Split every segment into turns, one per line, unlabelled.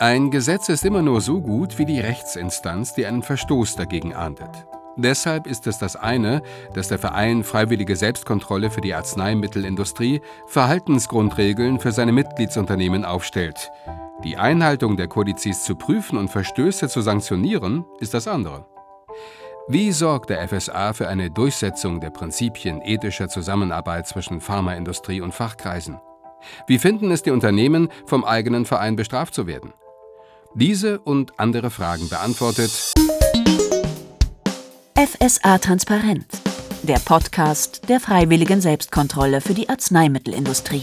Ein Gesetz ist immer nur so gut wie die Rechtsinstanz, die einen Verstoß dagegen ahndet. Deshalb ist es das eine, dass der Verein Freiwillige Selbstkontrolle für die Arzneimittelindustrie Verhaltensgrundregeln für seine Mitgliedsunternehmen aufstellt. Die Einhaltung der Kodizes zu prüfen und Verstöße zu sanktionieren, ist das andere. Wie sorgt der FSA für eine Durchsetzung der Prinzipien ethischer Zusammenarbeit zwischen Pharmaindustrie und Fachkreisen? Wie finden es die Unternehmen, vom eigenen Verein bestraft zu werden? Diese und andere Fragen beantwortet
FSA Transparent, der Podcast der freiwilligen Selbstkontrolle für die Arzneimittelindustrie.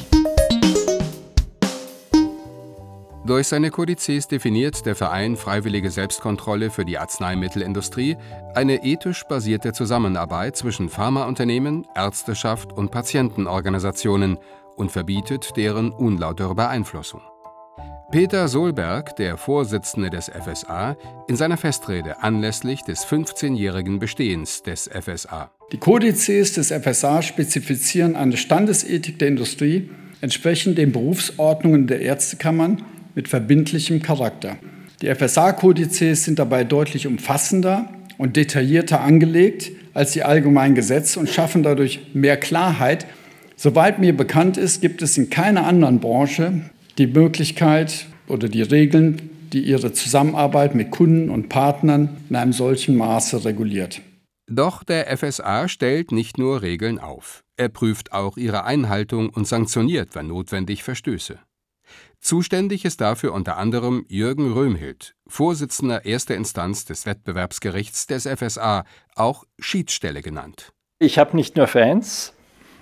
Durch seine Kodizes definiert der Verein Freiwillige Selbstkontrolle für die Arzneimittelindustrie eine ethisch basierte Zusammenarbeit zwischen Pharmaunternehmen, Ärzteschaft und Patientenorganisationen und verbietet deren unlautere Beeinflussung. Peter Solberg, der Vorsitzende des FSA, in seiner Festrede anlässlich des 15-jährigen Bestehens des FSA.
Die Kodizes des FSA spezifizieren eine Standesethik der Industrie entsprechend den Berufsordnungen der Ärztekammern mit verbindlichem Charakter. Die FSA-Kodizes sind dabei deutlich umfassender und detaillierter angelegt als die allgemeinen Gesetze und schaffen dadurch mehr Klarheit. Soweit mir bekannt ist, gibt es in keiner anderen Branche die Möglichkeit oder die Regeln, die ihre Zusammenarbeit mit Kunden und Partnern in einem solchen Maße reguliert.
Doch der FSA stellt nicht nur Regeln auf, er prüft auch ihre Einhaltung und sanktioniert, wenn notwendig, Verstöße. Zuständig ist dafür unter anderem Jürgen Röhmhild, Vorsitzender erster Instanz des Wettbewerbsgerichts des FSA, auch Schiedsstelle genannt.
Ich habe nicht nur Fans.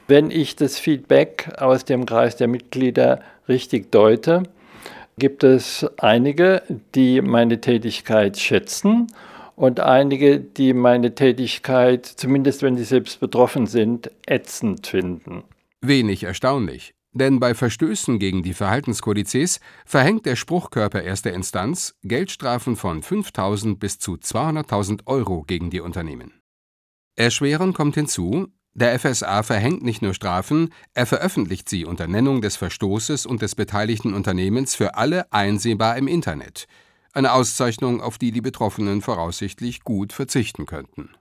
Wenn ich das Feedback aus dem Kreis der Mitglieder richtig deute, gibt es einige, die meine Tätigkeit schätzen und einige, die meine Tätigkeit, zumindest wenn sie selbst betroffen sind, ätzend finden.
Wenig erstaunlich, denn bei Verstößen gegen die Verhaltenskodizes verhängt der Spruchkörper erster Instanz Geldstrafen von 5.000 bis zu 200.000 Euro gegen die Unternehmen. Erschwerend kommt hinzu, der FSA verhängt nicht nur Strafen, er veröffentlicht sie unter Nennung des Verstoßes und des beteiligten Unternehmens für alle einsehbar im Internet. Eine Auszeichnung, auf die die Betroffenen voraussichtlich gut verzichten könnten.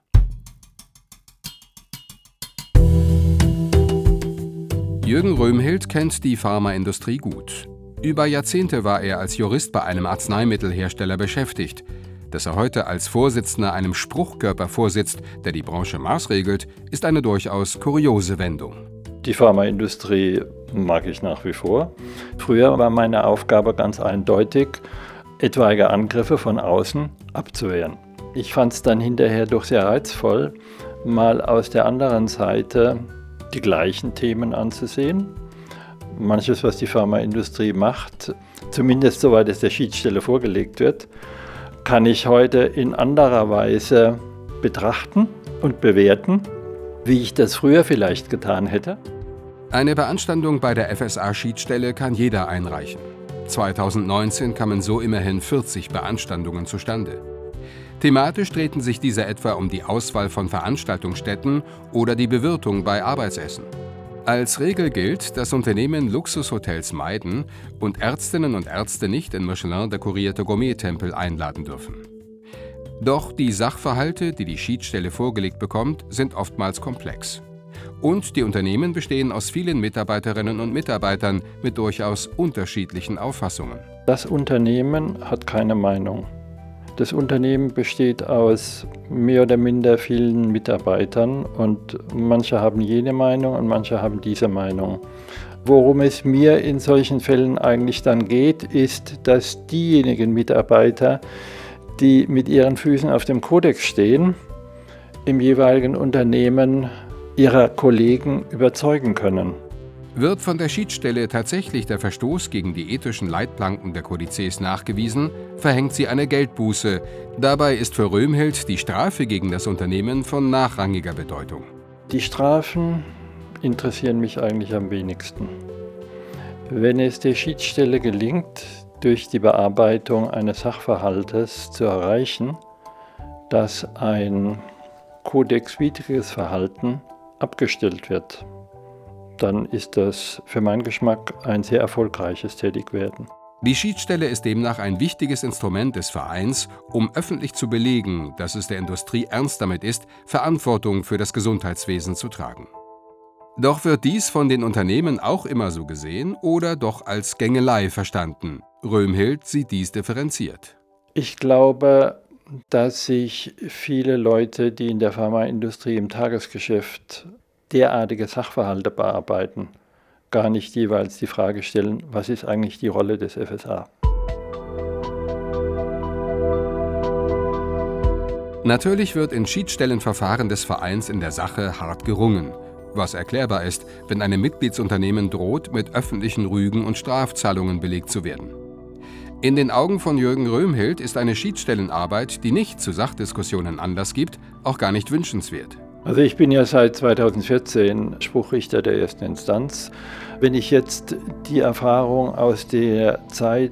Jürgen Röhmhild kennt die Pharmaindustrie gut. Über Jahrzehnte war er als Jurist bei einem Arzneimittelhersteller beschäftigt. Dass er heute als Vorsitzender einem Spruchkörper vorsitzt, der die Branche maßregelt, ist eine durchaus kuriose Wendung.
Die Pharmaindustrie mag ich nach wie vor. Früher war meine Aufgabe ganz eindeutig, etwaige Angriffe von außen abzuwehren. Ich fand es dann hinterher doch sehr reizvoll, mal aus der anderen Seite die gleichen Themen anzusehen. Manches, was die Pharmaindustrie macht, zumindest soweit es der Schiedsstelle vorgelegt wird, kann ich heute in anderer Weise betrachten und bewerten, wie ich das früher vielleicht getan hätte.
Eine Beanstandung bei der FSA-Schiedsstelle kann jeder einreichen. 2019 kamen so immerhin 40 Beanstandungen zustande. Thematisch drehten sich diese etwa um die Auswahl von Veranstaltungsstätten oder die Bewirtung bei Arbeitsessen. Als Regel gilt, dass Unternehmen Luxushotels meiden und Ärztinnen und Ärzte nicht in Michelin dekorierte Gourmet-Tempel einladen dürfen. Doch die Sachverhalte, die die Schiedsstelle vorgelegt bekommt, sind oftmals komplex. Und die Unternehmen bestehen aus vielen Mitarbeiterinnen und Mitarbeitern mit durchaus unterschiedlichen Auffassungen.
Das Unternehmen hat keine Meinung. Das Unternehmen besteht aus mehr oder minder vielen Mitarbeitern und manche haben jene Meinung und manche haben diese Meinung. Worum es mir in solchen Fällen eigentlich dann geht, ist, dass diejenigen Mitarbeiter, die mit ihren Füßen auf dem Kodex stehen, im jeweiligen Unternehmen ihrer Kollegen überzeugen können.
Wird von der Schiedsstelle tatsächlich der Verstoß gegen die ethischen Leitplanken der Kodizes nachgewiesen, verhängt sie eine Geldbuße. Dabei ist für Röhmhild die Strafe gegen das Unternehmen von nachrangiger Bedeutung.
Die Strafen interessieren mich eigentlich am wenigsten. Wenn es der Schiedsstelle gelingt, durch die Bearbeitung eines Sachverhaltes zu erreichen, dass ein kodexwidriges Verhalten abgestellt wird, dann ist das für meinen Geschmack ein sehr erfolgreiches Tätigwerden.
Die Schiedsstelle ist demnach ein wichtiges Instrument des Vereins, um öffentlich zu belegen, dass es der Industrie ernst damit ist, Verantwortung für das Gesundheitswesen zu tragen. Doch wird dies von den Unternehmen auch immer so gesehen oder doch als Gängelei verstanden? Röhmhild sieht dies differenziert.
Ich glaube, dass sich viele Leute, die in der Pharmaindustrie im Tagesgeschäft derartige Sachverhalte bearbeiten, gar nicht jeweils die Frage stellen, was ist eigentlich die Rolle des FSA.
Natürlich wird in Schiedsstellenverfahren des Vereins in der Sache hart gerungen was erklärbar ist, wenn einem Mitgliedsunternehmen droht, mit öffentlichen Rügen und Strafzahlungen belegt zu werden. In den Augen von Jürgen Röhmhild ist eine Schiedsstellenarbeit, die nicht zu Sachdiskussionen Anlass gibt, auch gar nicht wünschenswert.
Also ich bin ja seit 2014 Spruchrichter der ersten Instanz. Wenn ich jetzt die Erfahrung aus der Zeit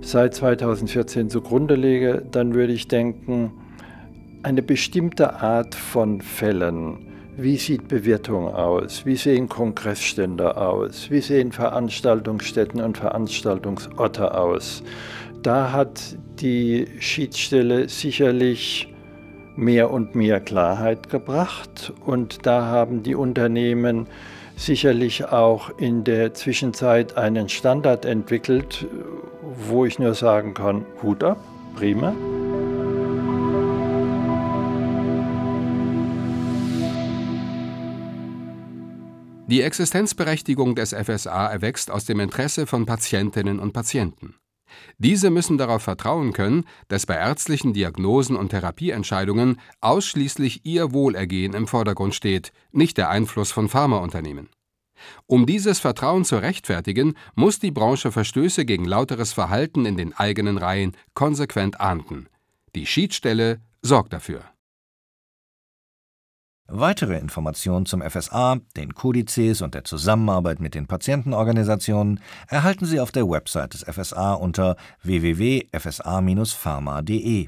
seit 2014 zugrunde lege, dann würde ich denken, eine bestimmte Art von Fällen, wie sieht Bewirtung aus? Wie sehen Kongressstände aus? Wie sehen Veranstaltungsstätten und Veranstaltungsorte aus? Da hat die Schiedsstelle sicherlich mehr und mehr Klarheit gebracht und da haben die Unternehmen sicherlich auch in der Zwischenzeit einen Standard entwickelt, wo ich nur sagen kann, Hut ab, prima.
Die Existenzberechtigung des FSA erwächst aus dem Interesse von Patientinnen und Patienten. Diese müssen darauf vertrauen können, dass bei ärztlichen Diagnosen und Therapieentscheidungen ausschließlich ihr Wohlergehen im Vordergrund steht, nicht der Einfluss von Pharmaunternehmen. Um dieses Vertrauen zu rechtfertigen, muss die Branche Verstöße gegen lauteres Verhalten in den eigenen Reihen konsequent ahnden. Die Schiedsstelle sorgt dafür.
Weitere Informationen zum FSA, den Kodizes und der Zusammenarbeit mit den Patientenorganisationen erhalten Sie auf der Website des FSA unter www.fsa-pharma.de